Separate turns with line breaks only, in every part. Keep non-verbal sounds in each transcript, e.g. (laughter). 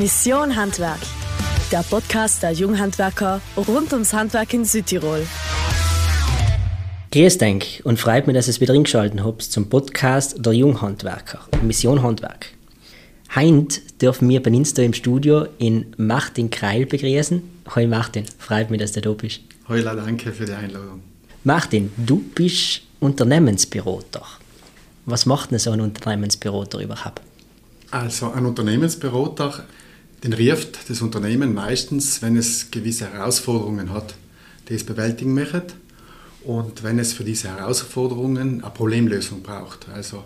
Mission Handwerk, der Podcast der Junghandwerker rund ums Handwerk in Südtirol.
Grüß dich und freut mich, dass ihr es wieder eingeschaltet habt zum Podcast der Junghandwerker, Mission Handwerk. Heint dürfen wir bei Insta im Studio in Martin Kreil begrüßen. Hoi Martin, freut mich, dass du da bist.
Heula, danke für die Einladung.
Martin, du bist Unternehmensberater. Was macht denn so ein Unternehmensberater überhaupt?
Also ein Unternehmensberater, den rieft das Unternehmen meistens, wenn es gewisse Herausforderungen hat, die es bewältigen möchte und wenn es für diese Herausforderungen eine Problemlösung braucht. Also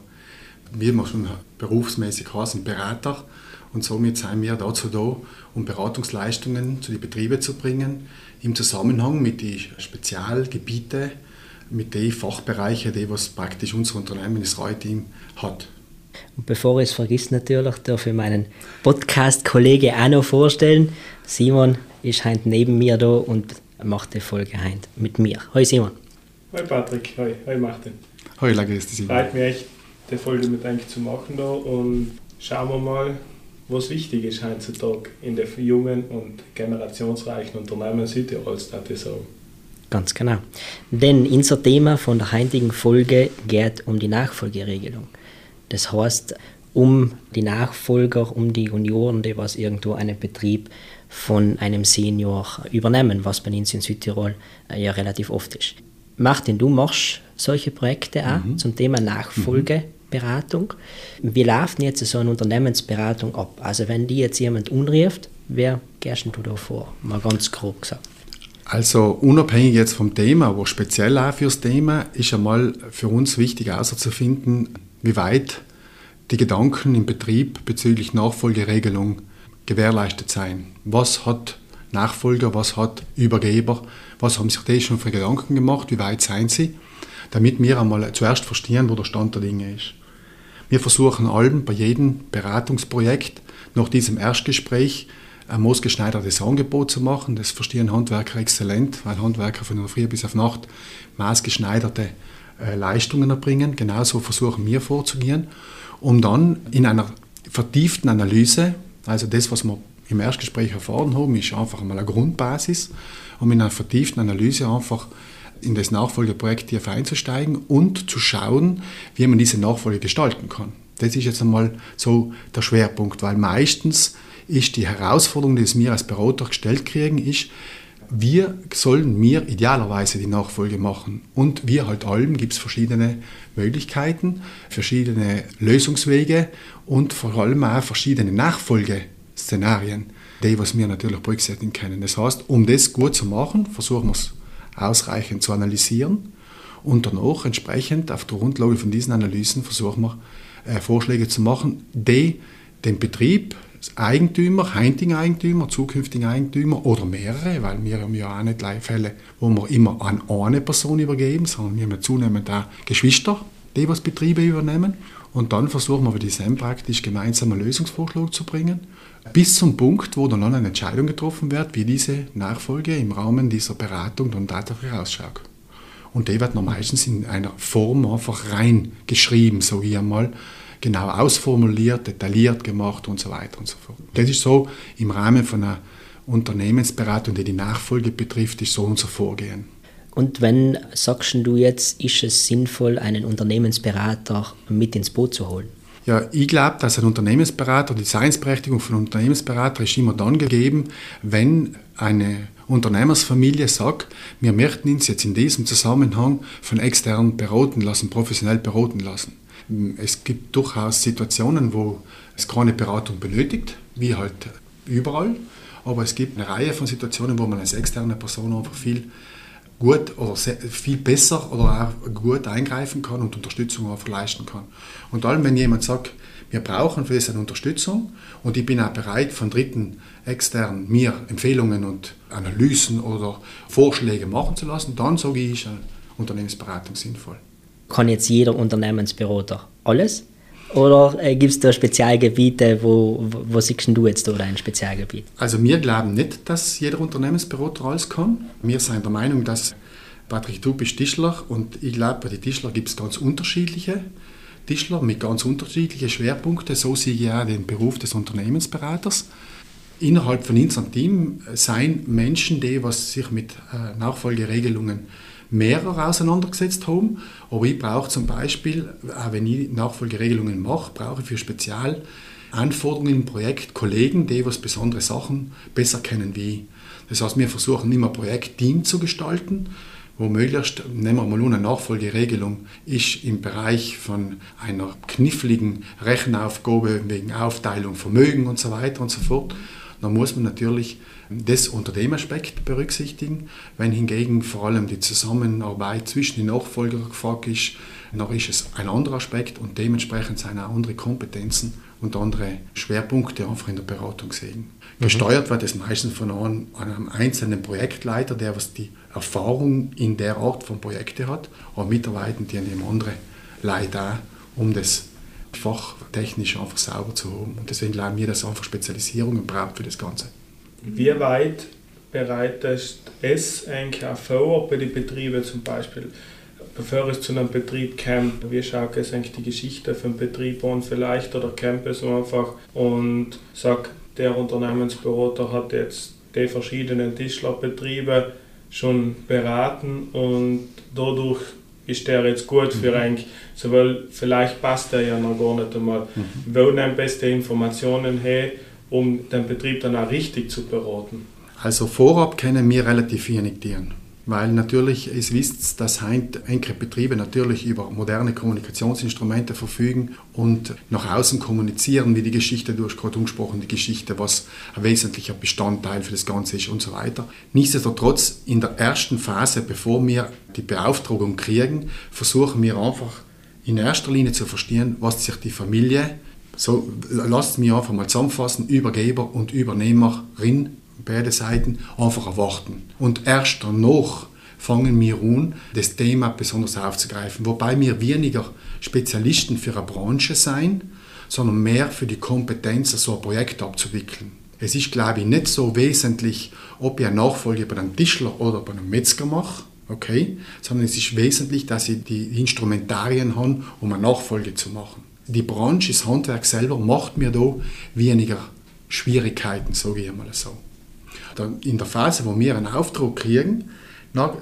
wir machen berufsmäßig heißen Berater und somit sind wir dazu da, um Beratungsleistungen zu den Betrieben zu bringen, im Zusammenhang mit den Spezialgebieten, mit den Fachbereichen, die was praktisch unser Unternehmen, das RAI-Team, hat.
Und bevor ich es vergisst natürlich, darf ich meinen Podcast-Kollege auch noch vorstellen. Simon ist heute neben mir da und macht die Folge heute mit mir. Hallo Simon.
Hallo Patrick, hallo, hallo Martin.
Hallo, Lage ist Simon.
Freut mich echt, die Folge mit euch zu machen da und schauen wir mal, was wichtig ist heutzutage in der jungen und generationsreichen Unternehmen Südtirols, würde ich sagen.
Ganz genau. Denn unser Thema von der heutigen Folge geht um die Nachfolgeregelung. Das heißt, um die Nachfolger, um die Junioren, die was irgendwo einen Betrieb von einem Senior übernehmen, was bei uns in Südtirol äh, ja relativ oft ist. Martin, du machst solche Projekte auch mhm. zum Thema Nachfolgeberatung. Wie läuft denn jetzt so eine Unternehmensberatung ab? Also wenn die jetzt jemand unrieft, wer gehst du da vor? Mal ganz grob gesagt.
Also unabhängig jetzt vom Thema, aber speziell auch fürs Thema, ist einmal für uns wichtig herauszufinden, wie weit die Gedanken im Betrieb bezüglich Nachfolgeregelung gewährleistet sein. Was hat Nachfolger, was hat Übergeber, was haben sich die schon für Gedanken gemacht, wie weit seien sie, damit wir einmal zuerst verstehen, wo der Stand der Dinge ist. Wir versuchen allem bei jedem Beratungsprojekt nach diesem Erstgespräch ein maßgeschneidertes Angebot zu machen. Das verstehen Handwerker exzellent, weil Handwerker von der Früh bis auf Nacht maßgeschneiderte Leistungen erbringen. Genauso versuchen wir vorzugehen, um dann in einer vertieften Analyse, also das, was wir im Erstgespräch erfahren haben, ist einfach einmal eine Grundbasis, um in einer vertieften Analyse einfach in das Nachfolgeprojekt tief einzusteigen und zu schauen, wie man diese Nachfolge gestalten kann. Das ist jetzt einmal so der Schwerpunkt, weil meistens ist die Herausforderung, die es mir als Berater gestellt kriegen, ist, wir sollen mir idealerweise die Nachfolge machen. Und wie halt allem gibt es verschiedene Möglichkeiten, verschiedene Lösungswege und vor allem auch verschiedene Nachfolgeszenarien, die was wir natürlich berücksichtigen können. Das heißt, um das gut zu machen, versuchen wir es ausreichend zu analysieren und danach entsprechend auf der Grundlage von diesen Analysen versuchen wir äh, Vorschläge zu machen, die den Betrieb Eigentümer, heutigen Eigentümer, zukünftigen Eigentümer oder mehrere, weil wir haben ja auch nicht Fälle, wo wir immer an eine Person übergeben, sondern wir haben ja zunehmend auch Geschwister, die was Betriebe übernehmen. Und dann versuchen wir bei diesem praktisch gemeinsam einen Lösungsvorschlag zu bringen, bis zum Punkt, wo dann eine Entscheidung getroffen wird, wie diese Nachfolge im Rahmen dieser Beratung dann tatsächlich ausschaut. Und die wird dann meistens in einer Form einfach reingeschrieben, so wie einmal, genau ausformuliert, detailliert gemacht und so weiter und so fort. Das ist so im Rahmen von einer Unternehmensberatung, die die Nachfolge betrifft, ist so unser Vorgehen.
Und wenn sagst du jetzt, ist es sinnvoll, einen Unternehmensberater mit ins Boot zu holen?
Ja, ich glaube, dass ein Unternehmensberater, die Seinsberechtigung von Unternehmensberater ist immer dann gegeben, wenn eine Unternehmersfamilie sagt, wir möchten uns jetzt in diesem Zusammenhang von extern beraten lassen, professionell beraten lassen. Es gibt durchaus Situationen, wo es keine Beratung benötigt, wie halt überall. Aber es gibt eine Reihe von Situationen, wo man als externe Person einfach viel gut oder sehr, viel besser oder auch gut eingreifen kann und Unterstützung einfach leisten kann. Und allem, wenn jemand sagt, wir brauchen für das eine Unterstützung und ich bin auch bereit, von Dritten extern mir Empfehlungen und Analysen oder Vorschläge machen zu lassen, dann sage ich, ist eine Unternehmensberatung sinnvoll
kann jetzt jeder Unternehmensberater alles? Oder äh, gibt es da Spezialgebiete, wo, wo, wo siehst du jetzt da ein Spezialgebiet?
Also wir glauben nicht, dass jeder Unternehmensberater alles kann. Wir sind der Meinung, dass Patrick, du bist Tischler und ich glaube, bei den Tischler gibt es ganz unterschiedliche Tischler mit ganz unterschiedlichen Schwerpunkten. So sehe ich auch den Beruf des Unternehmensberaters. innerhalb von unserem Team sein Menschen, die was sich mit äh, Nachfolgeregelungen mehrer auseinandergesetzt haben. Aber ich brauche zum Beispiel, auch wenn ich Nachfolgeregelungen mache, brauche ich für Spezialanforderungen im Projekt Kollegen, die was besondere Sachen besser kennen wie ich. Das heißt, wir versuchen immer Projektteam zu gestalten, wo möglichst, nehmen wir mal eine Nachfolgeregelung, ist im Bereich von einer kniffligen Rechenaufgabe wegen Aufteilung Vermögen und so weiter und so fort dann muss man natürlich das unter dem Aspekt berücksichtigen. Wenn hingegen vor allem die Zusammenarbeit zwischen den Nachfolgern gefragt ist, dann ist es ein anderer Aspekt und dementsprechend sind auch andere Kompetenzen und andere Schwerpunkte einfach in der Beratung sehen. Mhm. Gesteuert wird es meistens von einem, einzelnen Projektleiter, der was die Erfahrung in der Art von Projekten hat, aber mitarbeiten die an dem anderen auch, um das fachtechnisch einfach sauber zu haben. Und deswegen glauben wir, dass es einfach Spezialisierungen braucht für das Ganze.
Wie weit bereitet es eigentlich auch vor bei den Betrieben zum Beispiel? Bevor es zu einem Betrieb kommt, wie schaut es eigentlich die Geschichte von Betrieb an vielleicht oder kommt es einfach und sagt, der Unternehmensberater hat jetzt die verschiedenen Tischlerbetriebe schon beraten und dadurch ist der jetzt gut für mhm. eigentlich, so, weil vielleicht passt der ja noch gar nicht einmal. Mhm. Wo nehmen beste Informationen her, um den Betrieb dann auch richtig zu beraten?
Also vorab können wir relativ wenig dienen. Weil natürlich, es wisst, dass einige Betriebe natürlich über moderne Kommunikationsinstrumente verfügen und nach außen kommunizieren, wie die Geschichte, du hast gerade umgesprochen, die Geschichte, was ein wesentlicher Bestandteil für das Ganze ist und so weiter. Nichtsdestotrotz, in der ersten Phase, bevor wir die Beauftragung kriegen, versuchen wir einfach in erster Linie zu verstehen, was sich die Familie, so lasst mich einfach mal zusammenfassen, Übergeber und Übernehmerin beide Seiten einfach erwarten. Und erst danach fangen wir an, das Thema besonders aufzugreifen. Wobei wir weniger Spezialisten für eine Branche sein, sondern mehr für die Kompetenz, so ein Projekt abzuwickeln. Es ist, glaube ich, nicht so wesentlich, ob ich eine Nachfolge bei einem Tischler oder bei einem Metzger mache, okay, sondern es ist wesentlich, dass ich die Instrumentarien habe, um eine Nachfolge zu machen. Die Branche, das Handwerk selber macht mir da weniger Schwierigkeiten, sage ich einmal so. In der Phase, wo wir einen Auftrag kriegen,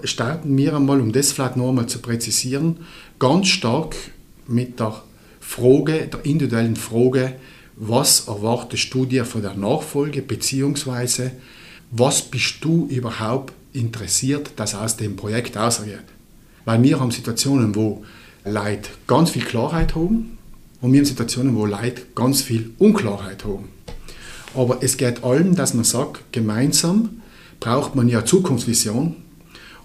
starten wir einmal, um das vielleicht noch einmal zu präzisieren, ganz stark mit der Frage, der individuellen Frage, was erwartest du dir von der Nachfolge, beziehungsweise was bist du überhaupt interessiert, dass aus dem Projekt ausgeht. Weil wir haben Situationen, wo Leute ganz viel Klarheit haben und wir haben Situationen, wo Leute ganz viel Unklarheit haben. Aber es geht allem, dass man sagt, gemeinsam braucht man ja Zukunftsvision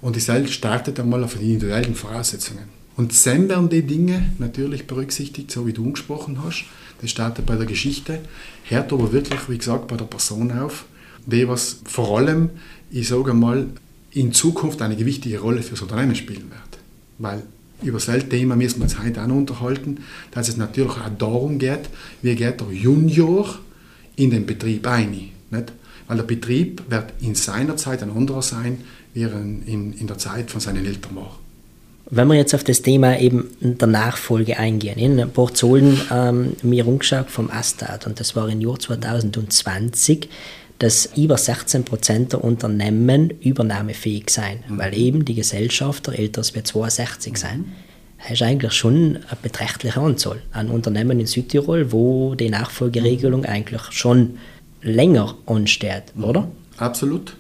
und die Welt startet einmal auf die individuellen Voraussetzungen. Und dann werden die Dinge natürlich berücksichtigt, so wie du angesprochen hast. Das startet bei der Geschichte, hört aber wirklich, wie gesagt, bei der Person auf, die was vor allem, ich sage mal, in Zukunft eine gewichtige Rolle für das Unternehmen spielen wird. Weil über das Thema müssen wir uns heute auch noch unterhalten, dass es natürlich auch darum geht, wie geht der Junior in den Betrieb ein. Nicht? Weil der Betrieb wird in seiner Zeit ein anderer sein, wie er in, in der Zeit von seinen Eltern war.
Wenn wir jetzt auf das Thema eben der Nachfolge eingehen, in Zahlen ähm, mir umgeschaut vom Astat und das war im Jahr 2020, dass über 16 Prozent der Unternehmen übernahmefähig sein, weil eben die Gesellschafter älter als 62 sein ist eigentlich schon eine beträchtliche Anzahl an Unternehmen in Südtirol, wo die Nachfolgeregelung eigentlich schon länger ansteht, oder?
Absolut.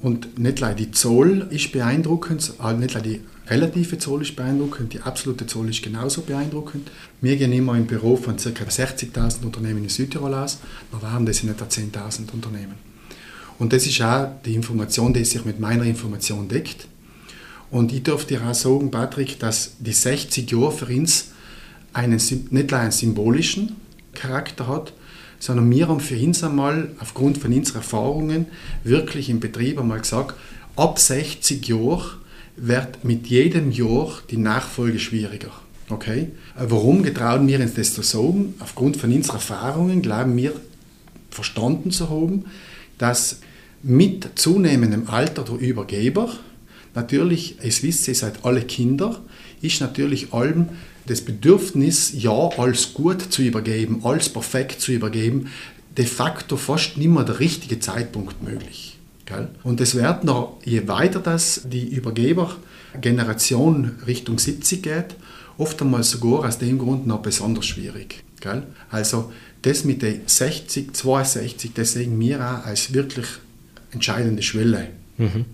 Und nicht nur die Zahl ist beeindruckend, nicht nur die relative Zahl ist beeindruckend, die absolute Zahl ist genauso beeindruckend. Wir gehen immer im Büro von ca. 60.000 Unternehmen in Südtirol aus, da waren das in etwa 10.000 Unternehmen. Und das ist auch die Information, die sich mit meiner Information deckt. Und ich darf dir auch sagen, Patrick, dass die 60 Jahre für uns einen, nicht nur einen symbolischen Charakter hat, sondern wir haben für uns einmal aufgrund von unseren Erfahrungen wirklich im Betrieb einmal gesagt, ab 60 Jahren wird mit jedem Jahr die Nachfolge schwieriger. Okay? Warum getrauen wir uns das zu sagen? Aufgrund von unseren Erfahrungen glauben wir verstanden zu haben, dass mit zunehmendem Alter der Übergeber Natürlich, es ihr seid alle Kinder, ist natürlich allem das Bedürfnis, ja, als gut zu übergeben, als perfekt zu übergeben, de facto fast nicht mehr der richtige Zeitpunkt möglich. Und es wird noch, je weiter das die Übergebergeneration Richtung 70 geht, oft einmal sogar aus dem Grund noch besonders schwierig. Also das mit den 60, 62, das sehen wir auch als wirklich entscheidende Schwelle. Mhm.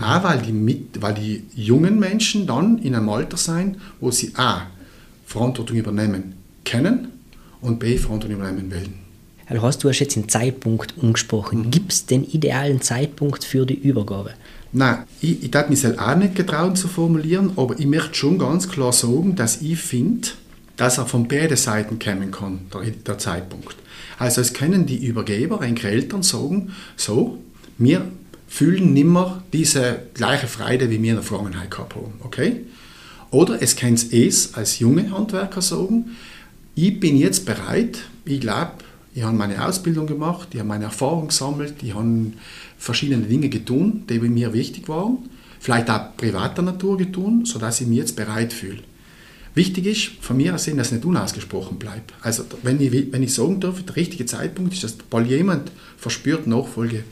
Auch weil die, mit, weil die jungen Menschen dann in einem Alter sein, wo sie A. Verantwortung übernehmen können und B. Verantwortung übernehmen wollen.
Also hast du hast jetzt den Zeitpunkt umgesprochen. Mhm. Gibt es den idealen Zeitpunkt für die Übergabe?
Nein, ich, ich darf mich auch nicht getrauen zu formulieren, aber ich möchte schon ganz klar sagen, dass ich finde, dass er von beiden Seiten kommen kann, der, der Zeitpunkt. Also es können die Übergeber, eigentlich Eltern sagen, so, wir fühlen nimmer diese gleiche Freude, wie wir in der Vergangenheit gehabt haben. Okay? Oder es kann es als junge Handwerker sagen, ich bin jetzt bereit, ich glaube, ich habe meine Ausbildung gemacht, ich habe meine Erfahrung gesammelt, ich habe verschiedene Dinge getan, die mir wichtig waren, vielleicht auch privater Natur getan, sodass ich mich jetzt bereit fühle. Wichtig ist von mir aus, dass es nicht unausgesprochen bleibt. Also wenn ich, wenn ich sagen darf, der richtige Zeitpunkt ist, dass weil jemand verspürt, Nachfolge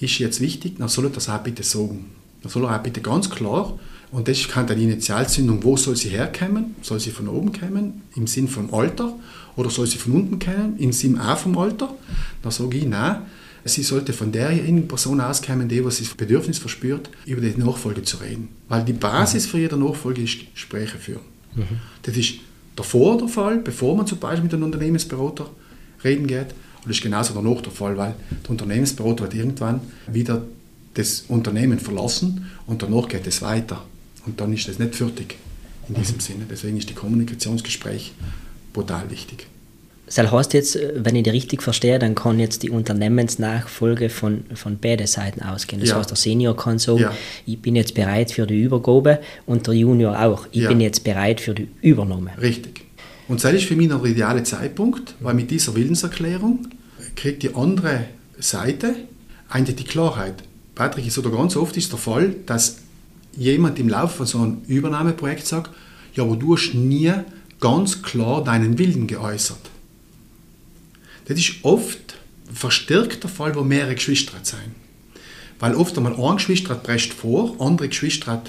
ist jetzt wichtig, dann soll er das auch bitte sagen. Dann soll er auch bitte ganz klar, und das kann dann die Initialzündung, wo soll sie herkommen? Soll sie von oben kommen, im Sinn vom Alter? Oder soll sie von unten kommen, im Sinn auch vom Alter? Da sage ich, nein, sie sollte von der Person auskommen, die, was das Bedürfnis verspürt, über die Nachfolge zu reden. Weil die Basis für jede Nachfolge ist Gespräche führen. Mhm. Das ist davor der Fall, bevor man zum Beispiel mit einem Unternehmensberater reden geht. Und das ist genauso danach der Fall, weil der Unternehmensberater wird irgendwann wieder das Unternehmen verlassen und danach geht es weiter. Und dann ist das nicht fertig in diesem mhm. Sinne. Deswegen ist die Kommunikationsgespräch brutal wichtig.
Das heißt jetzt, wenn ich die richtig verstehe, dann kann jetzt die Unternehmensnachfolge von, von beiden Seiten ausgehen. Das ja. heißt, der Senior kann sagen, ja. ich bin jetzt bereit für die Übergabe und der Junior auch, ich ja. bin jetzt bereit für die Übernahme.
Richtig. Und das ist für mich der ideale Zeitpunkt, weil mit dieser Willenserklärung kriegt die andere Seite eigentlich die Klarheit. Patrick, ist oder ganz oft ist der Fall, dass jemand im Laufe von so einem Übernahmeprojekt sagt, ja, aber du hast nie ganz klar deinen Willen geäußert. Das ist oft verstärkt der Fall, wo mehrere Geschwister sind. Weil oft einmal ein Geschwister prescht vor, andere Geschwister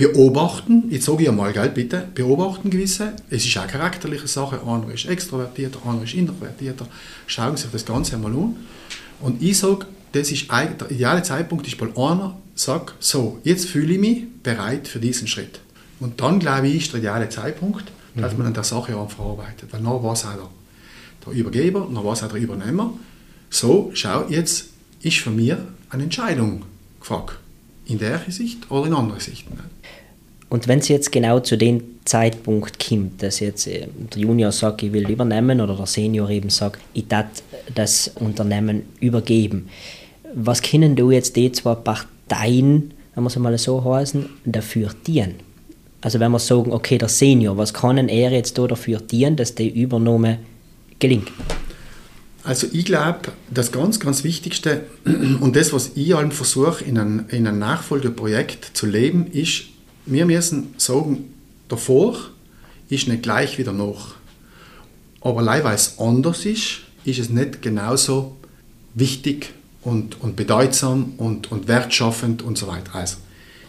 beobachten, jetzt sage ich einmal, gell, bitte, beobachten gewisse, es ist auch eine charakterliche Sache, einer ist extrovertierter, einer ist introvertierter, schauen Sie sich das Ganze einmal an. Und ich sage, das ist der ideale Zeitpunkt ist, weil einer sagt, so, jetzt fühle ich mich bereit für diesen Schritt. Und dann, glaube ich, ist der ideale Zeitpunkt, dass mhm. man an der Sache auch verarbeitet. Weil dann war es auch der, der Übergeber, dann war es auch der Übernehmer. So, schau, jetzt ist von mir eine Entscheidung gefragt. In der Sicht oder in anderer Sicht.
Und wenn es jetzt genau zu dem Zeitpunkt kommt, dass jetzt äh, der Junior sagt, ich will übernehmen oder der Senior eben sagt, ich darf das Unternehmen übergeben, was können du jetzt die zwei Parteien, wenn wir es mal so heißen, dafür dienen? Also wenn wir sagen, okay, der Senior, was kann er jetzt da dafür dienen, dass die Übernahme gelingt?
Also ich glaube, das ganz, ganz Wichtigste (clears throat) und das, was ich allen versuche, in einem, in Nachfolgeprojekt zu leben, ist, wir müssen sagen, davor ist nicht gleich wieder nach. Aber leider weil es anders ist, ist es nicht genauso wichtig und, und bedeutsam und, und wertschaffend und so weiter. Also,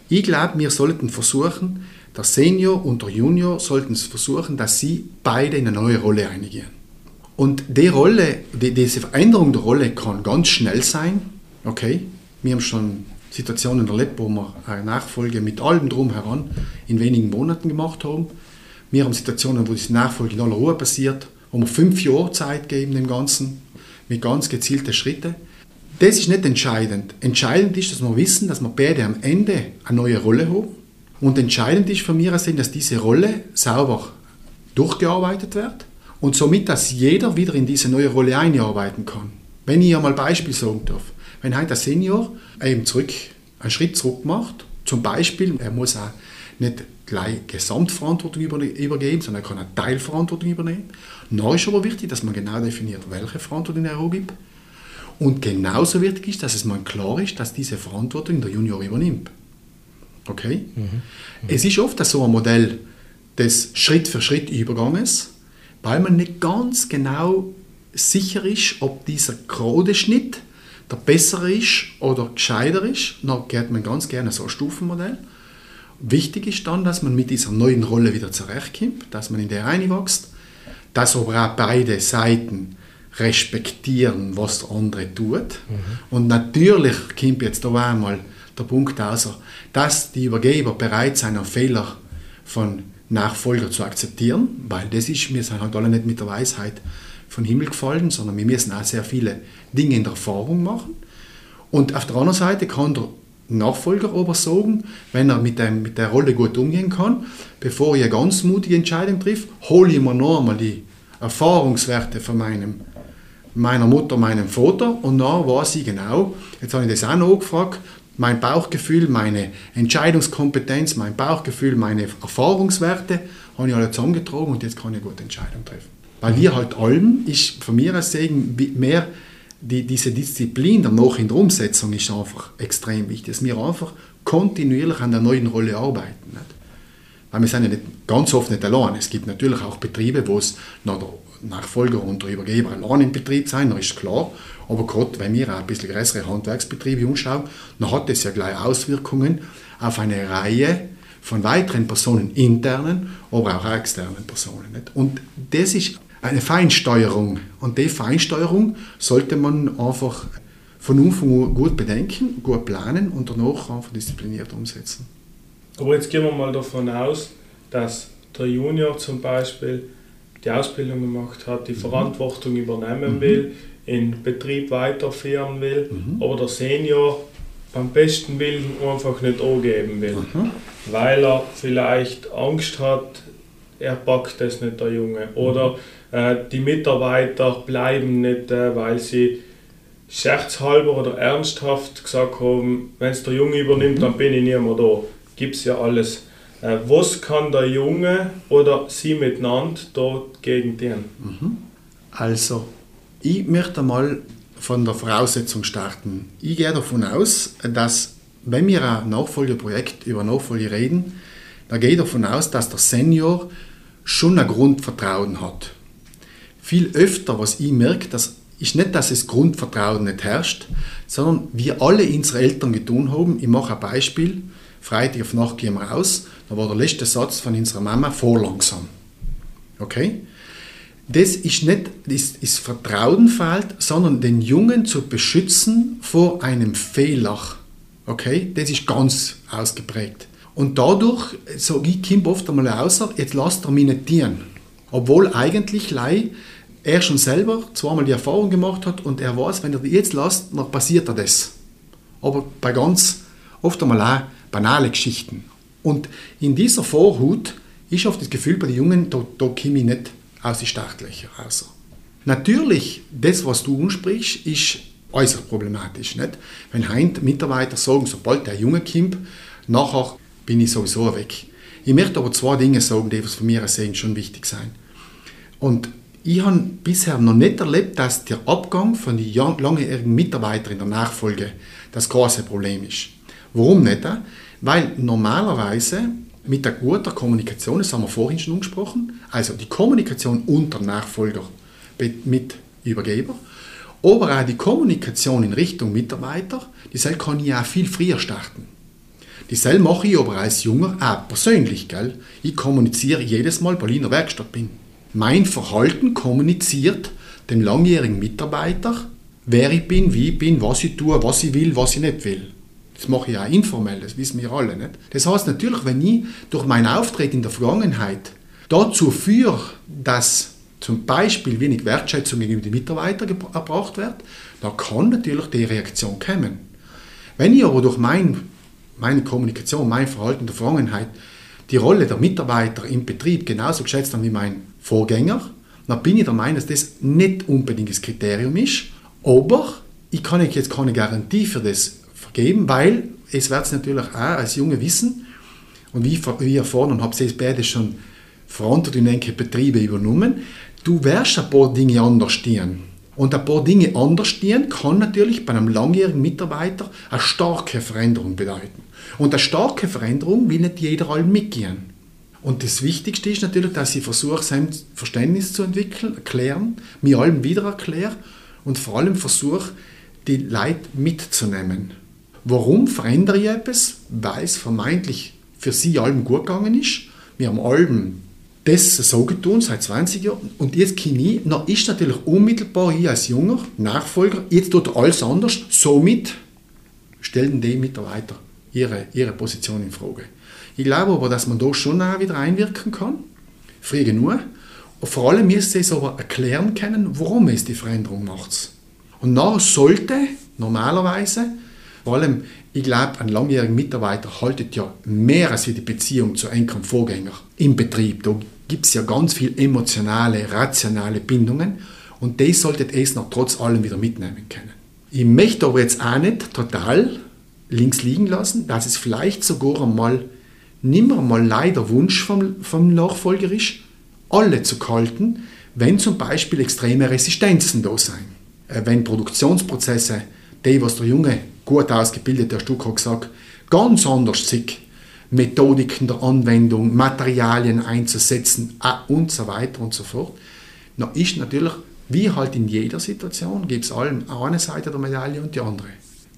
ich glaube, wir sollten versuchen, der Senior und der Junior sollten es versuchen, dass sie beide in eine neue Rolle einigen. Und die Rolle, die, diese Veränderung der Rolle kann ganz schnell sein. Okay, wir haben schon Situationen erlebt, wo wir eine Nachfolge mit allem drum heran in wenigen Monaten gemacht haben. Wir haben Situationen, wo diese Nachfolge in aller Ruhe passiert, wo wir fünf Jahre Zeit geben dem Ganzen, mit ganz gezielten Schritten. Das ist nicht entscheidend. Entscheidend ist, dass wir wissen, dass wir beide am Ende eine neue Rolle haben und entscheidend ist von mir aus, dass diese Rolle sauber durchgearbeitet wird und somit, dass jeder wieder in diese neue Rolle einarbeiten kann. Wenn ich einmal Beispiel sagen darf, wenn ein Senior eben zurück, einen Schritt zurück macht, zum Beispiel, er muss auch nicht gleich Gesamtverantwortung übergeben, sondern er kann eine Teilverantwortung übernehmen. Dann ist aber wichtig, dass man genau definiert, welche Verantwortung er übergibt. Und genauso wichtig ist, dass es mal klar ist, dass diese Verantwortung der Junior übernimmt. Okay? Mhm. Mhm. Es ist oft so ein Modell des Schritt für Schritt Überganges, weil man nicht ganz genau sicher ist, ob dieser Schnitt der bessere ist oder gescheiter ist, dann geht man ganz gerne so ein Stufenmodell. Wichtig ist dann, dass man mit dieser neuen Rolle wieder zurechtkommt, dass man in der reinwächst, dass aber auch beide Seiten respektieren, was der andere tut. Mhm. Und natürlich kommt jetzt da einmal der Punkt aus, dass die Übergeber bereit sind, einen Fehler von Nachfolger zu akzeptieren, weil das ist, wir sind halt alle nicht mit der Weisheit von Himmel gefallen, sondern wir müssen auch sehr viele Dinge in der Erfahrung machen. Und auf der anderen Seite kann der Nachfolger aber sagen, wenn er mit, dem, mit der Rolle gut umgehen kann, bevor ich eine ganz mutige Entscheidung trifft, hole ich mir noch einmal die Erfahrungswerte von meinem, meiner Mutter, meinem Vater und dann weiß ich genau, jetzt habe ich das auch noch gefragt, mein Bauchgefühl, meine Entscheidungskompetenz, mein Bauchgefühl, meine Erfahrungswerte habe ich alle zusammengetragen und jetzt kann ich eine gute Entscheidung treffen. Weil wir halt allem, ist von mir aus sagen, mehr die, diese Disziplin danach in der Umsetzung ist einfach extrem wichtig, dass wir einfach kontinuierlich an der neuen Rolle arbeiten. Nicht? Weil wir sind ja nicht, ganz oft nicht allein. Es gibt natürlich auch Betriebe, wo es nach der Nachfolger und der Übergeber allein im Betrieb sein, das ist klar. Aber gerade wenn wir auch ein bisschen größere Handwerksbetriebe anschauen, dann hat das ja gleich Auswirkungen auf eine Reihe von weiteren Personen, internen, aber auch externen Personen. Und das ist eine Feinsteuerung. Und die Feinsteuerung sollte man einfach von Anfang an gut bedenken, gut planen und danach einfach diszipliniert umsetzen.
Aber jetzt gehen wir mal davon aus, dass der Junior zum Beispiel die Ausbildung gemacht hat, die mhm. Verantwortung übernehmen mhm. will, in Betrieb weiterführen will, mhm. aber der Senior beim besten Willen einfach nicht angeben will, mhm. weil er vielleicht Angst hat, er packt es nicht, der Junge. Oder äh, die Mitarbeiter bleiben nicht, äh, weil sie scherzhalber oder ernsthaft gesagt haben, wenn es der Junge übernimmt, dann bin ich nicht mehr da. Gibt es ja alles. Äh, was kann der Junge oder sie miteinander dort gegen den?
Mhm. Also, ich möchte mal von der Voraussetzung starten. Ich gehe davon aus, dass wenn wir ein Nachfolgeprojekt über Nachfolge reden, dann gehe ich davon aus, dass der Senior schon ein Grundvertrauen hat. Viel öfter, was ich merke, das ist nicht, dass es Grundvertrauen nicht herrscht, sondern wir alle unsere Eltern getan haben. Ich mache ein Beispiel. Freitag auf Nacht gehen wir raus. Da war der letzte Satz von unserer Mama vorlangsam. Okay? Das ist nicht das, das Vertrauen fehlt, sondern den Jungen zu beschützen vor einem Fehler. Okay? Das ist ganz ausgeprägt. Und dadurch sage ich Kind oft einmal außer, jetzt lasst er mich nicht dienen. Obwohl eigentlich Lei er schon selber zweimal die Erfahrung gemacht hat und er weiß, wenn er die jetzt lässt, dann passiert er das. Aber bei ganz oft einmal auch banale Geschichten. Und in dieser Vorhut ist oft das Gefühl bei den Jungen, da, da komme ich nicht aus den Startlöchern raus. Natürlich, das, was du ansprichst, ist äußerst problematisch. Nicht? Wenn heute Mitarbeiter sagen, sobald der Junge kommt, nachher bin ich sowieso weg. Ich möchte aber zwei Dinge sagen, die von mir sehen schon wichtig sein. Und ich habe bisher noch nicht erlebt, dass der Abgang von den langjährigen Mitarbeitern in der Nachfolge das große Problem ist. Warum nicht? Weil normalerweise mit der guten Kommunikation, das haben wir vorhin schon angesprochen, also die Kommunikation unter Nachfolger mit Übergeber, aber auch die Kommunikation in Richtung Mitarbeiter, die kann ich auch viel früher starten. Die mache ich aber als Junger auch persönlich. Gell? Ich kommuniziere jedes Mal, weil ich in der Werkstatt bin. Mein Verhalten kommuniziert dem langjährigen Mitarbeiter, wer ich bin, wie ich bin, was ich tue, was ich will, was ich nicht will. Das mache ich auch informell, das wissen wir alle nicht. Das heißt natürlich, wenn ich durch mein Auftreten in der Vergangenheit dazu führe, dass zum Beispiel wenig Wertschätzung gegenüber den Mitarbeitern erbracht wird, dann kann natürlich die Reaktion kommen. Wenn ich aber durch mein, meine Kommunikation, mein Verhalten in der Vergangenheit die Rolle der Mitarbeiter im Betrieb genauso geschätzt habe wie mein Vorgänger, dann bin ich der Meinung, dass das nicht unbedingt das Kriterium ist. Aber ich kann jetzt keine Garantie für das vergeben, weil es wird natürlich auch als Junge wissen, und wie, wie erfahren und habe es beide schon in Betriebe übernommen, du wirst ein paar Dinge anders stehen. Und ein paar Dinge anders stehen kann natürlich bei einem langjährigen Mitarbeiter eine starke Veränderung bedeuten. Und eine starke Veränderung will nicht jeder all mitgehen. Und das Wichtigste ist natürlich, dass ich versuche, sein Verständnis zu entwickeln, erklären, mir allem wieder erkläre und vor allem versuche, die Leute mitzunehmen. Warum verändere ich etwas? Weil es vermeintlich für sie allem gut gegangen ist. Wir haben allem das so getan seit 20 Jahren und jetzt kann ich, na ist natürlich unmittelbar ich als junger Nachfolger, jetzt tut alles anders, somit stellen die Mitarbeiter ihre, ihre Position in Frage. Ich glaube aber, dass man da schon auch wieder einwirken kann, früh genug. Vor allem müsste es aber erklären können, warum es die Veränderung macht. Und nachher sollte normalerweise, vor allem, ich glaube, ein langjähriger Mitarbeiter haltet ja mehr als die Beziehung zu engeren Vorgänger im Betrieb. Da gibt es ja ganz viel emotionale, rationale Bindungen und das solltet es noch trotz allem wieder mitnehmen können. Ich möchte aber jetzt auch nicht total links liegen lassen, dass es vielleicht sogar einmal nimmer mal leider Wunsch vom, vom Nachfolger ist, alle zu kalten, wenn zum Beispiel extreme Resistenzen da sind. Äh, wenn Produktionsprozesse, die, was der junge, gut ausgebildete Stück hat gesagt, ganz anders sind, Methodiken der Anwendung, Materialien einzusetzen äh, und so weiter und so fort, dann ist natürlich, wie halt in jeder Situation, gibt es allem eine Seite der Medaille und die andere.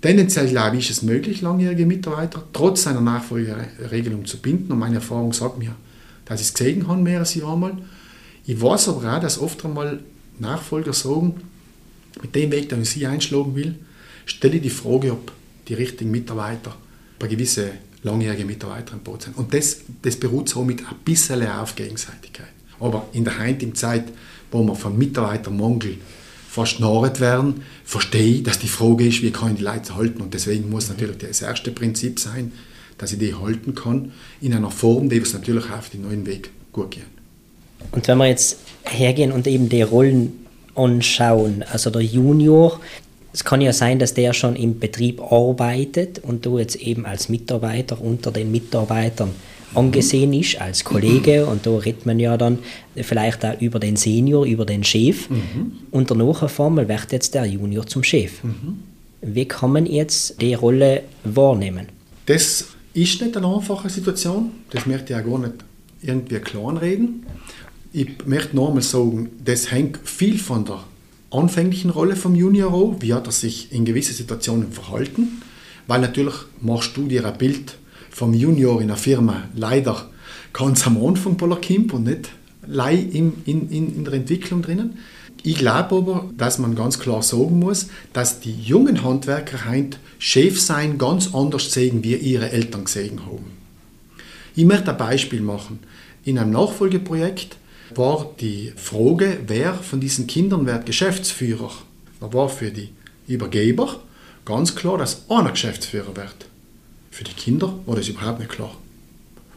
Tendenziell glaube ich, ist es möglich, langjährige Mitarbeiter trotz einer Nachfolgeregelung zu binden. Und meine Erfahrung sagt mir, dass ich es gesehen habe, mehr als einmal. Ich weiß aber auch, dass oft einmal Nachfolger sagen, mit dem Weg, den ich sie einschlagen will, stelle ich die Frage, ob die richtigen Mitarbeiter bei gewissen langjährigen Mitarbeitern im Boot sind. Und das, das beruht somit ein bisschen auf Gegenseitigkeit. Aber in der heutigen Zeit, wo man von Mitarbeitermangel verschnorret werden, verstehe ich, dass die Frage ist, wie kann ich die Leute halten. Und deswegen muss natürlich das erste Prinzip sein, dass ich die halten kann, in einer Form, die es natürlich auf den neuen Weg gut gehen.
Und wenn wir jetzt hergehen und eben die Rollen anschauen, also der Junior, es kann ja sein, dass der schon im Betrieb arbeitet und du jetzt eben als Mitarbeiter unter den Mitarbeitern angesehen ist als Kollege und da redet man ja dann vielleicht auch über den Senior, über den Chef mhm. und danach auf einmal wird jetzt der Junior zum Chef. Mhm. Wie kann man jetzt die Rolle wahrnehmen?
Das ist nicht eine einfache Situation, das möchte ich auch gar nicht irgendwie kleinreden. Ich möchte nochmal sagen, das hängt viel von der anfänglichen Rolle vom Junior wie hat er sich in gewissen Situationen verhalten, weil natürlich machst du dir ein Bild vom Junior in der Firma leider ganz am Anfang Polar Kimp und nicht in, in, in der Entwicklung drinnen. Ich glaube aber, dass man ganz klar sagen muss, dass die jungen Handwerker heute Chef sein ganz anders sehen, wie ihre Eltern gesehen haben. Ich möchte ein Beispiel machen. In einem Nachfolgeprojekt war die Frage, wer von diesen Kindern wird Geschäftsführer. Da war für die Übergeber ganz klar, dass einer Geschäftsführer wird. Für die Kinder war das überhaupt nicht klar.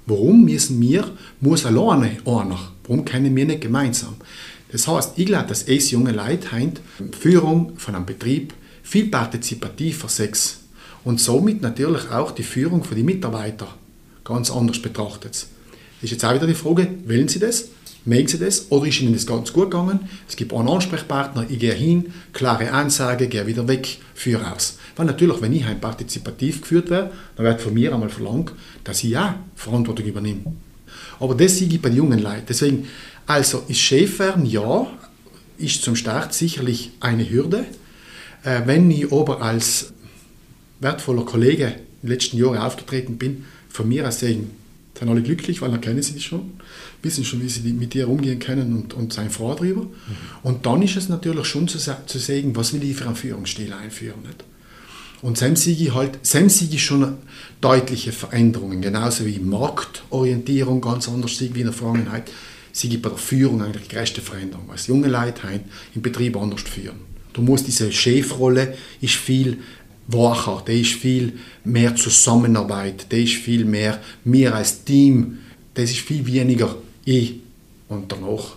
Warum müssen wir, muss alleine einer? Warum können wir nicht gemeinsam? Das heißt, ich glaube, dass es junge Leute haben, Führung von einem Betrieb viel partizipativer sex und somit natürlich auch die Führung von den Mitarbeitern ganz anders betrachtet. Ist jetzt auch wieder die Frage, wählen Sie das? Mögen Sie das? Oder ist Ihnen das ganz gut gegangen? Es gibt einen Ansprechpartner, ich gehe hin, klare Ansage, gehe wieder weg, führe aus. Weil natürlich, wenn ich ein partizipativ geführt werde, dann wird von mir einmal verlangt, dass ich ja Verantwortung übernehme. Aber das sehe ich bei den jungen Leuten. Deswegen, also ist Chef werden, ja, ist zum Start sicherlich eine Hürde. Äh, wenn ich aber als wertvoller Kollege in den letzten Jahren aufgetreten bin, von mir aus sehen, sind alle glücklich, weil dann kennen sie dich schon, wissen schon, wie sie mit dir umgehen können und, und seien froh darüber. Mhm. Und dann ist es natürlich schon zu, zu sagen, was will ich für einen Führungsstil einführen. Nicht? Und Semsigi halt, Semsigi schon deutliche Veränderungen, genauso wie Marktorientierung ganz anders wie in der Vergangenheit. Sie gibt bei der Führung eigentlich die größte Veränderung, weil junge Leute im Betrieb anders führen. Du musst diese Chefrolle ist viel wacher, die ist viel mehr Zusammenarbeit, die ist viel mehr mir als Team, das ist viel weniger ich. Und danach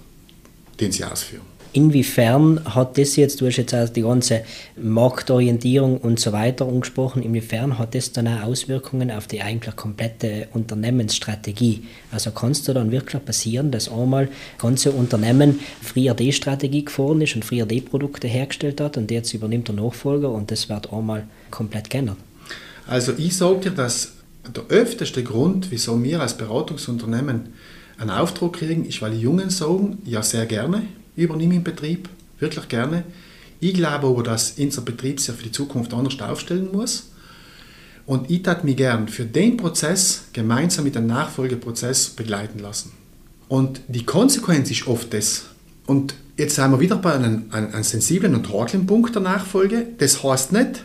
den sie ausführen.
Inwiefern hat das jetzt, du hast jetzt auch die ganze Marktorientierung und so weiter angesprochen, inwiefern hat das dann auch Auswirkungen auf die eigentlich komplette Unternehmensstrategie? Also kann es da dann wirklich passieren, dass einmal ganze Unternehmen früher die Strategie gefahren ist und früher die Produkte hergestellt hat und jetzt übernimmt der Nachfolger und das wird einmal komplett geändert?
Also ich sage dir, dass der öfteste Grund, wieso wir als Beratungsunternehmen einen Auftrag kriegen, ist, weil die Jungen sagen, ja sehr gerne, übernehme den Betrieb, wirklich gerne. Ich glaube aber, dass unser Betrieb sich für die Zukunft anders aufstellen muss. Und ich tat mich gern für den Prozess gemeinsam mit dem Nachfolgeprozess begleiten lassen. Und die Konsequenz ist oft das. Und jetzt sind wir wieder bei einem, einem, einem sensiblen und heiklen Punkt der Nachfolge. Das heißt nicht,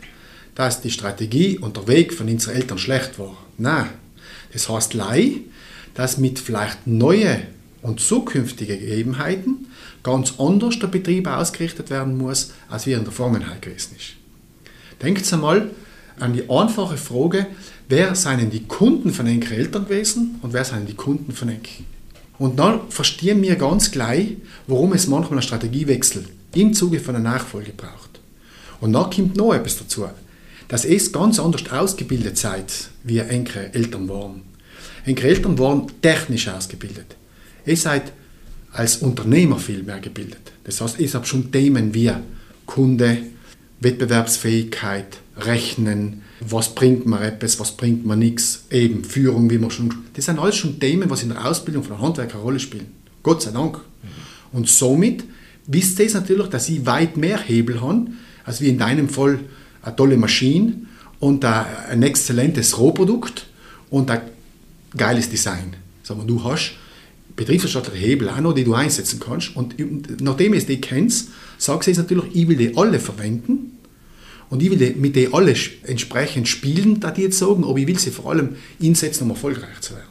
dass die Strategie und der Weg von unseren Eltern schlecht war. Nein, das heißt lei, dass mit vielleicht neuen und zukünftigen Gegebenheiten ganz anders der Betrieb ausgerichtet werden muss, als wie er in der Vergangenheit gewesen ist. Denkt einmal an die einfache Frage, wer seien die Kunden von den Eltern gewesen und wer seien die Kunden von Enkel? Und dann verstehen wir ganz gleich, warum es manchmal einen Strategiewechsel im Zuge von einer Nachfolge braucht. Und dann kommt noch etwas dazu, dass es ganz anders ausgebildet seid, wie enkele Eltern waren. Enkele Eltern waren technisch ausgebildet. Ihr seid als Unternehmer viel mehr gebildet. Das heißt, ihr habt schon Themen wie Kunde, Wettbewerbsfähigkeit, Rechnen, was bringt man etwas, was bringt man nichts, eben Führung, wie man schon. Das sind alles schon Themen, was in der Ausbildung von Handwerker eine Rolle spielen. Gott sei Dank. Und somit wisst ihr natürlich, dass sie weit mehr Hebel haben, als wie in deinem Fall eine tolle Maschine und ein exzellentes Rohprodukt und ein geiles Design. Sagen wir, du hast betriebswirtschaftliche Hebel auch noch, die du einsetzen kannst. Und nachdem du die kennst, sagst du jetzt natürlich, ich will die alle verwenden und ich will mit denen alle entsprechend spielen, da die jetzt sagen, aber ich will sie vor allem einsetzen, um erfolgreich zu werden.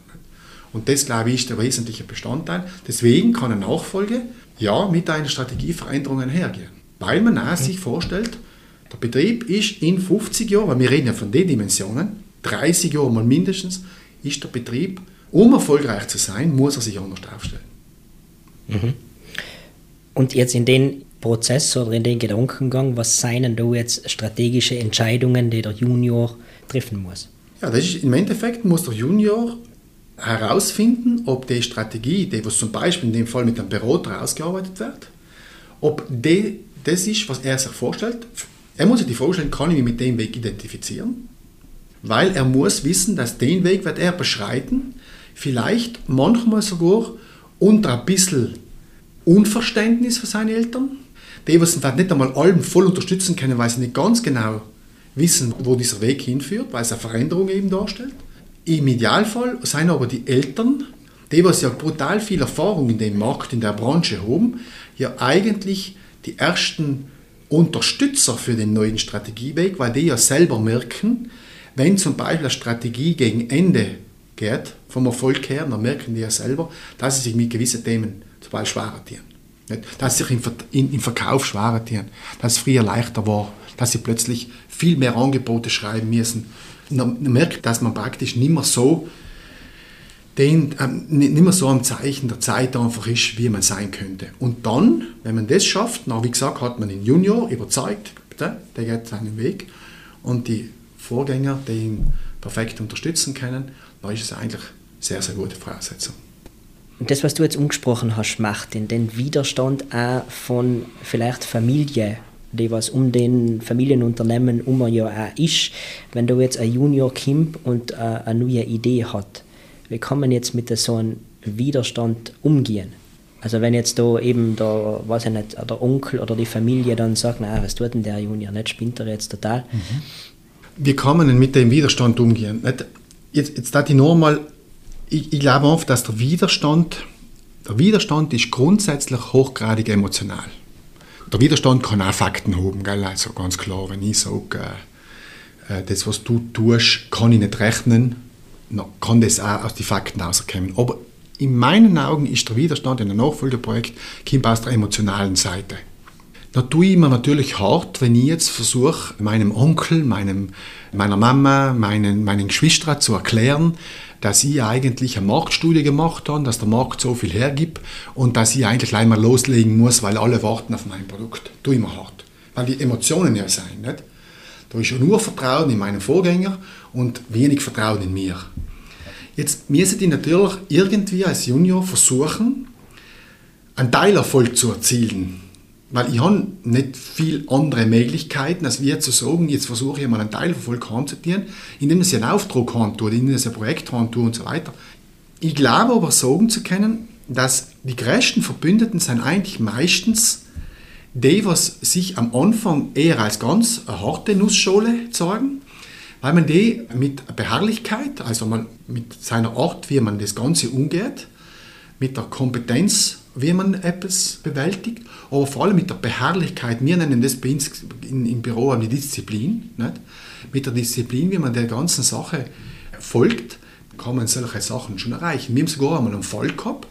Und das, glaube ich, ist der wesentliche Bestandteil. Deswegen kann eine Nachfolge ja mit einer Strategieveränderung einhergehen. Weil man auch sich vorstellt, der Betrieb ist in 50 Jahren, weil wir reden ja von den Dimensionen, 30 Jahre mal mindestens, ist der Betrieb, um erfolgreich zu sein, muss er sich anders aufstellen.
Mhm. Und jetzt in den Prozess oder in den Gedankengang, was seien da jetzt strategische Entscheidungen, die der Junior treffen muss?
Ja, das ist, im Endeffekt muss der Junior herausfinden, ob die Strategie, die was zum Beispiel in dem Fall mit einem Berater ausgearbeitet wird, ob die, das ist, was er sich vorstellt. Er muss sich die vorstellen, kann ich mich mit dem Weg identifizieren, weil er muss wissen, dass den Weg wird er beschreiten, vielleicht manchmal sogar unter ein bisschen Unverständnis für seine Eltern, die, die vielleicht nicht einmal allem voll unterstützen können, weil sie nicht ganz genau wissen, wo dieser Weg hinführt, weil es eine Veränderung eben darstellt. Im Idealfall seien aber die Eltern, die, was ja brutal viel Erfahrung in dem Markt, in der Branche haben, ja eigentlich die ersten Unterstützer für den neuen Strategieweg, weil die ja selber merken, wenn zum Beispiel eine Strategie gegen Ende geht, vom Erfolg her, dann merken die ja selber, dass sie sich mit gewissen Themen zum Beispiel schwerer tun. Dass sie sich im, Verkauf schwerer tun, dass es früher leichter war, dass sie plötzlich viel mehr Angebote schreiben müssen. Man merkt, dass man praktisch nicht mehr so, den, äh, nicht mehr so am Zeichen der Zeit einfach ist, wie man sein könnte. Und dann, wenn man das schafft, na, wie gesagt, hat man den Junior überzeugt, der geht seinen Weg und die Vorgänger, die ihn perfekt unterstützen können, dann ist es eigentlich sehr, sehr gute Voraussetzung.
Und das, was du jetzt angesprochen hast, macht in den Widerstand auch von vielleicht Familie, die was um den Familienunternehmen um ja auch ist, wenn du jetzt ein Junior kommt und äh, eine neue Idee hat, wie kann man jetzt mit so einem Widerstand umgehen? Also wenn jetzt da eben der, weiß ich nicht, der Onkel oder die Familie dann sagt, na, was tut denn der Junior nicht, spinnt er jetzt total? Mhm.
Wie kann man denn mit dem Widerstand umgehen? Jetzt, jetzt ich nur mal ich, ich glaube oft, dass der Widerstand, der Widerstand ist grundsätzlich hochgradig emotional. Der Widerstand kann auch Fakten haben, gell? also ganz klar, wenn ich sage, äh, äh, das, was du tust, kann ich nicht rechnen, dann kann das auch aus den Fakten rauskommen. Aber in meinen Augen ist der Widerstand in einem Nachfolgeprojekt kommt aus der emotionalen Seite. Da tue ich mir natürlich hart, wenn ich jetzt versuche, meinem Onkel, meinem, meiner Mama, meinen, meinen Geschwistern zu erklären, dass ich eigentlich eine Marktstudie gemacht habe, dass der Markt so viel hergibt und dass ich eigentlich gleich mal loslegen muss, weil alle warten auf mein Produkt. Tue ich mir hart. Weil die Emotionen ja sein, nicht? Da ist ja nur Vertrauen in meinen Vorgänger und wenig Vertrauen in mir. Jetzt müssen die natürlich irgendwie als Junior versuchen, einen Teilerfolg zu erzielen. Weil ich habe nicht viele andere Möglichkeiten, als wir zu sagen, jetzt versuche ich mal einen Teil von Volk heimzutieren, indem ich einen Auftrag heimtue, indem ich ein Projekt heimtue und so weiter. Ich glaube aber sagen zu können, dass die größten Verbündeten sind eigentlich meistens die, was sich am Anfang eher als ganz eine harte Nussschale zeigen, weil man die mit Beharrlichkeit, also mal mit seiner Art, wie man das Ganze umgeht, mit der Kompetenz, wie man etwas bewältigt, aber vor allem mit der Beharrlichkeit, wir nennen das bei uns im Büro eine Disziplin, nicht? mit der Disziplin, wie man der ganzen Sache folgt, kann man solche Sachen schon erreichen. Wir haben sogar einmal einen Fall gehabt,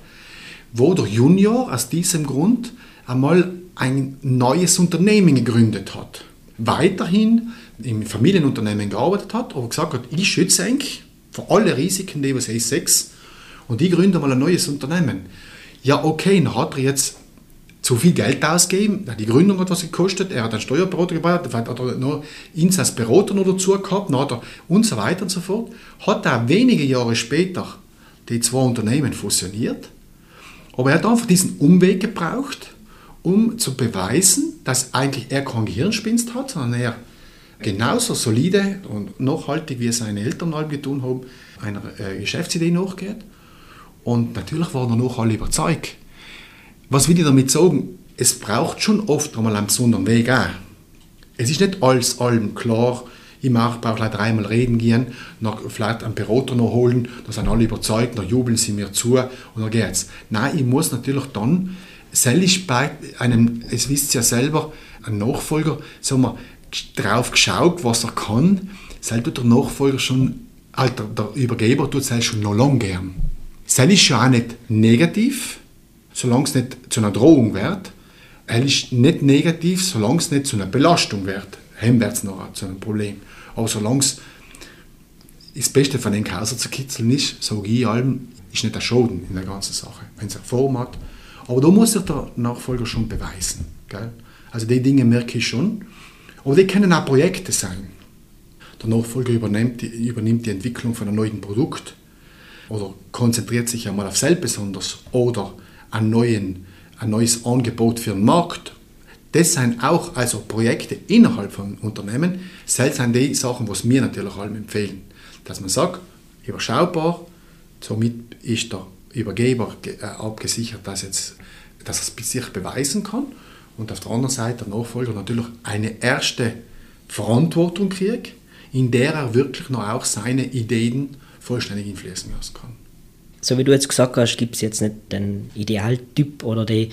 wo der Junior aus diesem Grund einmal ein neues Unternehmen gegründet hat. Weiterhin im Familienunternehmen gearbeitet hat, aber gesagt hat, ich schütze eigentlich vor alle Risiken, die was ich sechs und ich gründe mal ein neues Unternehmen. Ja, okay, dann hat er jetzt zu viel Geld ausgegeben, die Gründung hat was gekostet, er hat einen Steuerberater gebaut, hat er noch ihn als Berater noch dazu gehabt, dann hat er und so weiter und so fort. Hat er wenige Jahre später die zwei Unternehmen fusioniert, aber er hat einfach diesen Umweg gebraucht, um zu beweisen, dass eigentlich er kein Gehirnspinst hat, sondern er genauso solide und nachhaltig, wie es seine Eltern halb getan haben, einer äh, Geschäftsidee nachgeht. Und natürlich waren danach alle überzeugt. Was will ich damit sagen? Es braucht schon oft einmal einen besonderen Weg auch. Es ist nicht alles allem klar, ich brauche gleich dreimal reden gehen, noch vielleicht einen Berater noch holen, da sind alle überzeugt, dann jubeln sie mir zu und dann geht's. Nein, ich muss natürlich dann, selbst bei einem, es wisst ihr ja selber, ein Nachfolger, sagen wir, drauf geschaut, was er kann, soll der Nachfolger schon, Alter, der Übergeber tut es schon noch lange gern. Das ist schon auch nicht negativ, solange es nicht zu einer Drohung wird. Es ist nicht negativ, solange es nicht zu einer Belastung wird. Dann wird es noch zu einem Problem. Aber solange es das Beste von den Kauser zu kitzeln ist, sage ich allem, ist nicht der Schaden in der ganzen Sache, wenn es eine Form hat. Aber da muss sich der Nachfolger schon beweisen. Gell? Also die Dinge merke ich schon. Aber die können auch Projekte sein. Der Nachfolger übernimmt die, übernimmt die Entwicklung von einem neuen Produkt oder konzentriert sich einmal auf selbst besonders oder ein, neuen, ein neues Angebot für den Markt. Das sind auch also Projekte innerhalb von Unternehmen. Selbst sind die Sachen, was wir natürlich allem empfehlen. Dass man sagt, überschaubar, somit ist der Übergeber äh, abgesichert, dass, jetzt, dass er sich beweisen kann und auf der anderen Seite der Nachfolger natürlich eine erste Verantwortung kriegt, in der er wirklich noch auch seine Ideen vollständig einfließen lassen kann.
So wie du jetzt gesagt hast, gibt es jetzt nicht den Idealtyp oder die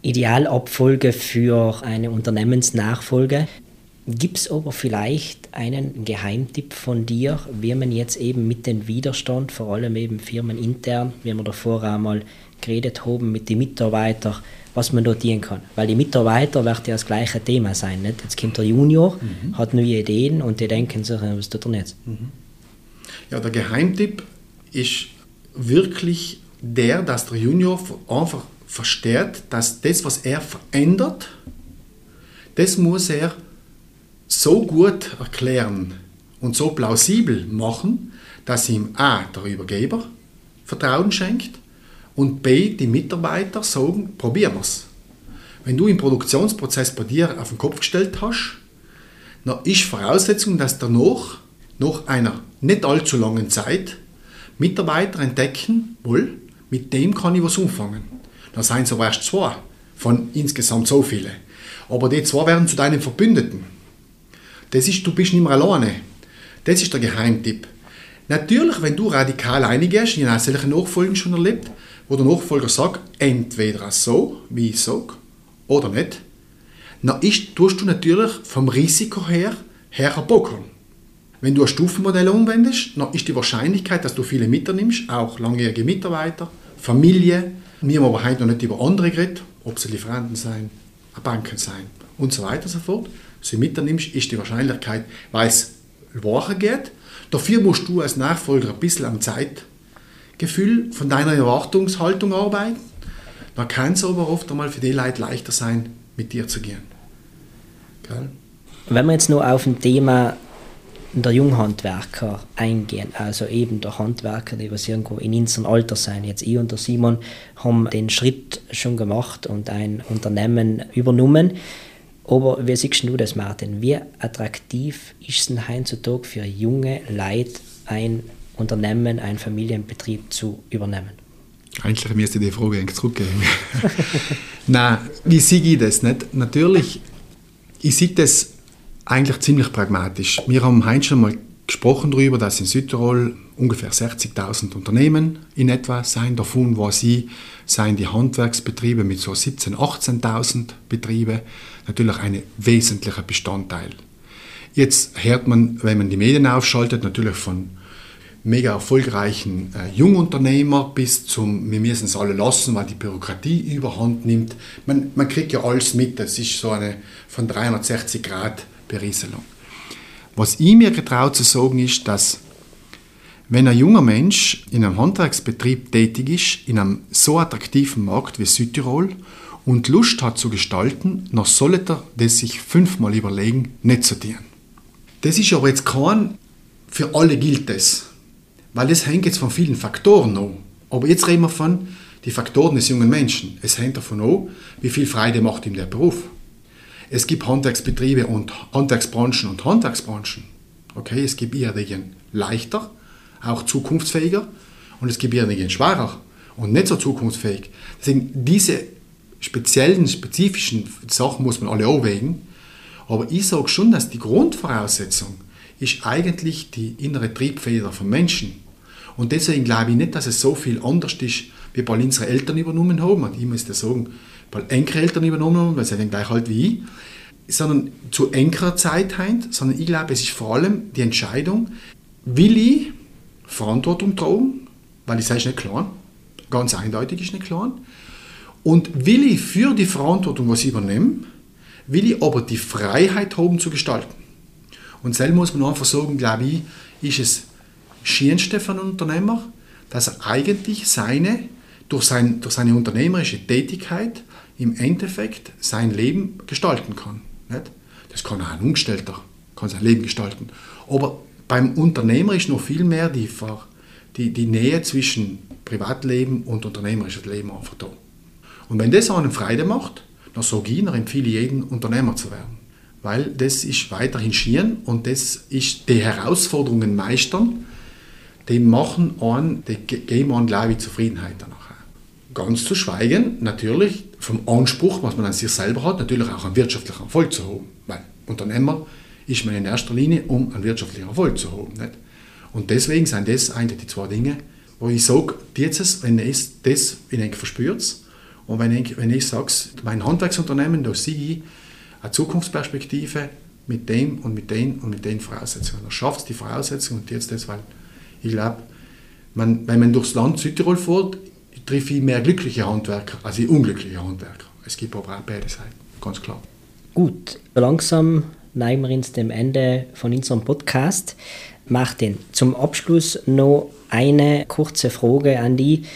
Idealabfolge für eine Unternehmensnachfolge. Gibt es aber vielleicht einen Geheimtipp von dir, wie man jetzt eben mit dem Widerstand, vor allem eben firmenintern, wie wir davor einmal geredet haben, mit den Mitarbeitern, was man dort dienen kann. Weil die Mitarbeiter werden ja das gleiche Thema sein. Nicht? Jetzt kommt der Junior, mhm. hat neue Ideen und die denken sich, was tut er jetzt? Mhm.
Ja, der Geheimtipp ist wirklich der, dass der Junior einfach versteht, dass das, was er verändert, das muss er so gut erklären und so plausibel machen, dass ihm A, der Übergeber Vertrauen schenkt und B, die Mitarbeiter sagen, probieren wir es. Wenn du im Produktionsprozess bei dir auf den Kopf gestellt hast, dann ist Voraussetzung, dass danach, nach einer nicht allzu langen Zeit, Mitarbeiter entdecken, wohl, mit dem kann ich was umfangen. Da seien aber erst zwei von insgesamt so viele. Aber die zwei werden zu deinen Verbündeten. Das ist, du bist nicht mehr alleine. Das ist der Geheimtipp. Natürlich, wenn du radikal eingehst, ich habe solche Nachfolgen schon erlebt, wo der Nachfolger sagt, entweder so, wie ich sage, oder nicht, dann tust du natürlich vom Risiko her, her bocken. Wenn du ein Stufenmodell umwendest, dann ist die Wahrscheinlichkeit, dass du viele mitnimmst, auch langjährige Mitarbeiter, Familie, wir haben aber heute noch nicht über andere geredet, ob sie Lieferanten sein, Banken sein und so weiter und so fort. Sie mitnimmst, ist die Wahrscheinlichkeit, weil es wacher geht. Dafür musst du als Nachfolger ein bisschen am Zeitgefühl von deiner Erwartungshaltung arbeiten. Dann kann es aber oft einmal für die Leute leichter sein, mit dir zu gehen.
Gell? Wenn wir jetzt nur auf ein Thema der Junghandwerker eingehen. Also eben der Handwerker, die was irgendwo in unserem Alter sein. Jetzt ich und der Simon haben den Schritt schon gemacht und ein Unternehmen übernommen. Aber wie siehst du das, Martin? Wie attraktiv ist es heutzutage für junge Leute, ein Unternehmen, einen Familienbetrieb zu übernehmen?
Eigentlich müsste ich die Frage eigentlich zurückgeben. (laughs) Nein, wie sehe ich das nicht? Natürlich, ich sehe das eigentlich ziemlich pragmatisch. Wir haben heute schon mal gesprochen darüber, dass in Südtirol ungefähr 60.000 Unternehmen in etwa sein. Davon war sie, seien die Handwerksbetriebe mit so 17.000, 18.000 Betriebe natürlich ein wesentlicher Bestandteil. Jetzt hört man, wenn man die Medien aufschaltet, natürlich von mega erfolgreichen äh, Jungunternehmer bis zum, wir müssen es alle lassen, weil die Bürokratie überhand nimmt. Man, man kriegt ja alles mit, das ist so eine von 360 Grad Berieselung. Was ich mir getraut zu sagen ist, dass wenn ein junger Mensch in einem Handwerksbetrieb tätig ist, in einem so attraktiven Markt wie Südtirol und Lust hat zu gestalten, dann sollte er das sich fünfmal überlegen, nicht zu tun. Das ist aber jetzt kein, für alle gilt das, weil das hängt jetzt von vielen Faktoren ab. Aber jetzt reden wir von den Faktoren des jungen Menschen. Es hängt davon ab, wie viel Freude macht ihm der Beruf. Es gibt Handwerksbetriebe und Handwerksbranchen und Handwerksbranchen. Okay, es gibt ihren leichter, auch zukunftsfähiger und es gibt ihren schwerer und nicht so zukunftsfähig. Deswegen diese speziellen, spezifischen Sachen muss man alle abwägen. Aber ich sage schon, dass die Grundvoraussetzung ist eigentlich die innere Triebfeder vom Menschen. Und deswegen glaube ich nicht, dass es so viel anders ist, wie bei unsere Eltern übernommen haben. Und ich muss das sagen, bei Enkeleltern übernommen haben, weil sie den gleich halt wie ich, sondern zu engerer Zeit haben, sondern ich glaube, es ist vor allem die Entscheidung, will ich Verantwortung tragen, weil ich sage, es nicht klar, ganz eindeutig ist nicht klar, und will ich für die Verantwortung, was ich übernehme, will ich aber die Freiheit haben zu gestalten. Und selbst muss man einfach sagen, glaube ich, ist es Schönste für einen Unternehmer, dass er eigentlich seine, durch, sein, durch seine unternehmerische Tätigkeit im Endeffekt sein Leben gestalten kann. Nicht? Das kann auch ein Umgestellter, kann sein Leben gestalten. Aber beim Unternehmer ist noch viel mehr die, die, die Nähe zwischen Privatleben und unternehmerischem Leben einfach da. Und wenn das einen Freude macht, dann sage ich, dann empfehle ich jeden, Unternehmer zu werden. Weil das ist weiterhin schieren und das ist die Herausforderungen meistern, die machen an, die geben an, glaube ich, Zufriedenheit danach. Ganz zu schweigen, natürlich vom Anspruch, was man an sich selber hat, natürlich auch einen wirtschaftlichen Erfolg zu haben. Weil Unternehmer ist man in erster Linie, um einen wirtschaftlichen Erfolg zu haben. Nicht? Und deswegen sind das eigentlich die zwei Dinge, wo ich sage, wenn ihr das eng verspürt, und wenn ich, wenn ich sage, mein Handwerksunternehmen, da sehe ich eine Zukunftsperspektive mit dem und mit den und mit den Voraussetzungen. Er schafft die Voraussetzungen und jetzt das, weil ich glaube, man, wenn man durchs Land Südtirol fährt, treffe ich mehr glückliche Handwerker als ich unglückliche Handwerker. Es gibt aber auch beide Seiten, ganz klar.
Gut, langsam neigen wir uns dem Ende von unserem Podcast. Martin, zum Abschluss noch eine kurze Frage an dich.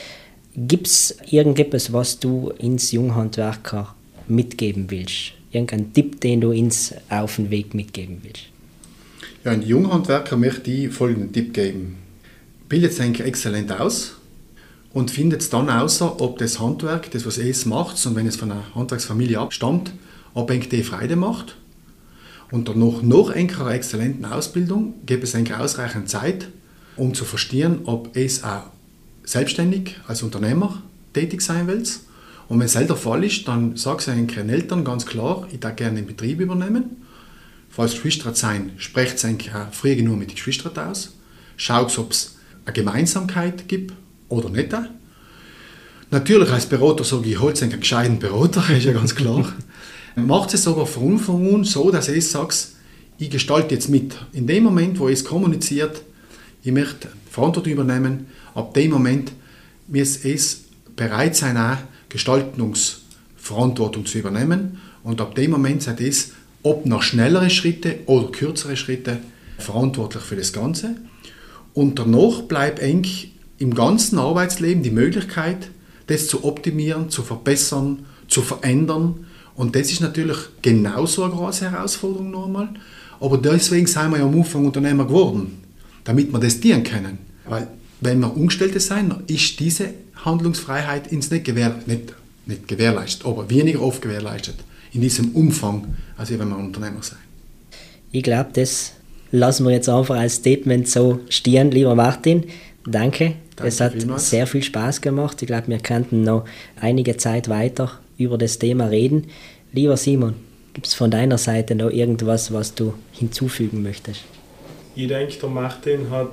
Gibt es irgendetwas, was du ins Junghandwerker mitgeben willst? Irgendein Tipp, den du ins auf den Weg mitgeben willst?
Ja, ein Junghandwerker möchte ich folgenden Tipp geben. Bildet eigentlich exzellent aus und findet es dann außer, ob das Handwerk, das was es macht, und wenn es von einer Handwerksfamilie abstammt, ob die Freude macht. Und danach noch einer exzellenten Ausbildung gibt es eigentlich ausreichend Zeit, um zu verstehen, ob es auch selbstständig als Unternehmer tätig sein willst. Und wenn es der Fall ist, dann sagst du den Eltern ganz klar, ich darf gerne den Betrieb übernehmen. Falls Geschwister sein, sprecht es eigentlich auch früh genug mit den Geschwistern aus. Schaut, ob es eine Gemeinsamkeit gibt oder nicht. Natürlich als Berater sage ich, holt einen gescheiten Berater, (laughs) ist ja ganz klar. Macht es aber von Anfang an so, dass ich sage, ich gestalte jetzt mit. In dem Moment, wo es kommuniziert, ich möchte Verantwortung übernehmen, ab dem Moment muss es bereit sein, auch Gestaltungsverantwortung zu übernehmen. Und ab dem Moment seid es, ob noch schnellere Schritte oder kürzere Schritte, verantwortlich für das Ganze. Und danach bleibt eigentlich im ganzen Arbeitsleben die Möglichkeit, das zu optimieren, zu verbessern, zu verändern. Und das ist natürlich genauso eine große Herausforderung nochmal. Aber deswegen sind wir ja am Anfang Unternehmer geworden, damit wir das dienen können. Weil wenn wir Umgestellte sein, ist diese Handlungsfreiheit ins nicht, gewähr, nicht, nicht gewährleistet, aber weniger oft gewährleistet in diesem Umfang, als wenn wir Unternehmer sein.
Ich glaube, das lassen wir jetzt einfach als Statement so stehen, lieber Martin. Danke.
Danke
es hat
vielmals.
sehr viel Spaß gemacht. Ich glaube, wir könnten noch einige Zeit weiter über das Thema reden. Lieber Simon, gibt es von deiner Seite noch irgendwas, was du hinzufügen möchtest?
Ich denke, der Martin hat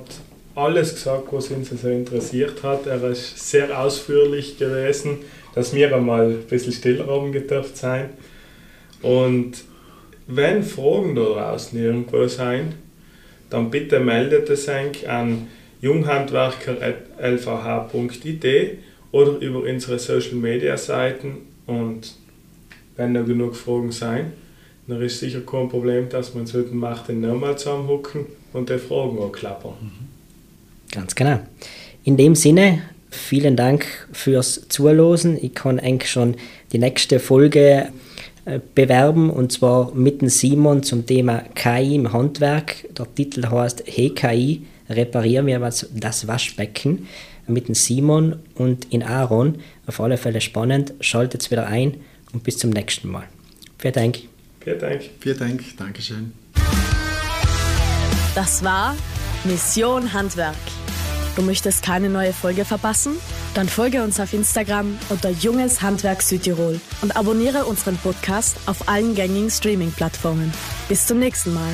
alles gesagt, was uns so interessiert hat. Er ist sehr ausführlich gewesen, dass wir einmal ein bisschen stiller haben gedurft sein. Und wenn Fragen da draußen irgendwo sein, dann bitte meldet es euch an junghandwerker.lvh.it oder über unsere Social Media Seiten. Und wenn noch genug Fragen sein, dann ist sicher kein Problem, dass wir uns heute Martin nochmal zusammenhocken und die Fragen anklappern.
Ganz genau. In dem Sinne, vielen Dank fürs Zuhören. Ich kann eigentlich schon die nächste Folge äh, bewerben und zwar mit dem Simon zum Thema KI im Handwerk. Der Titel heißt Hey KI, reparieren wir das Waschbecken mit dem Simon und in Aaron. Auf alle Fälle spannend. Schaltet wieder ein und bis zum nächsten Mal. Vielen Dank.
Vielen Dank.
Vielen Dank. Dankeschön.
Das war Mission Handwerk. Du möchtest keine neue Folge verpassen? Dann folge uns auf Instagram unter Junges Handwerk Südtirol und abonniere unseren Podcast auf allen gängigen Streaming-Plattformen. Bis zum nächsten Mal.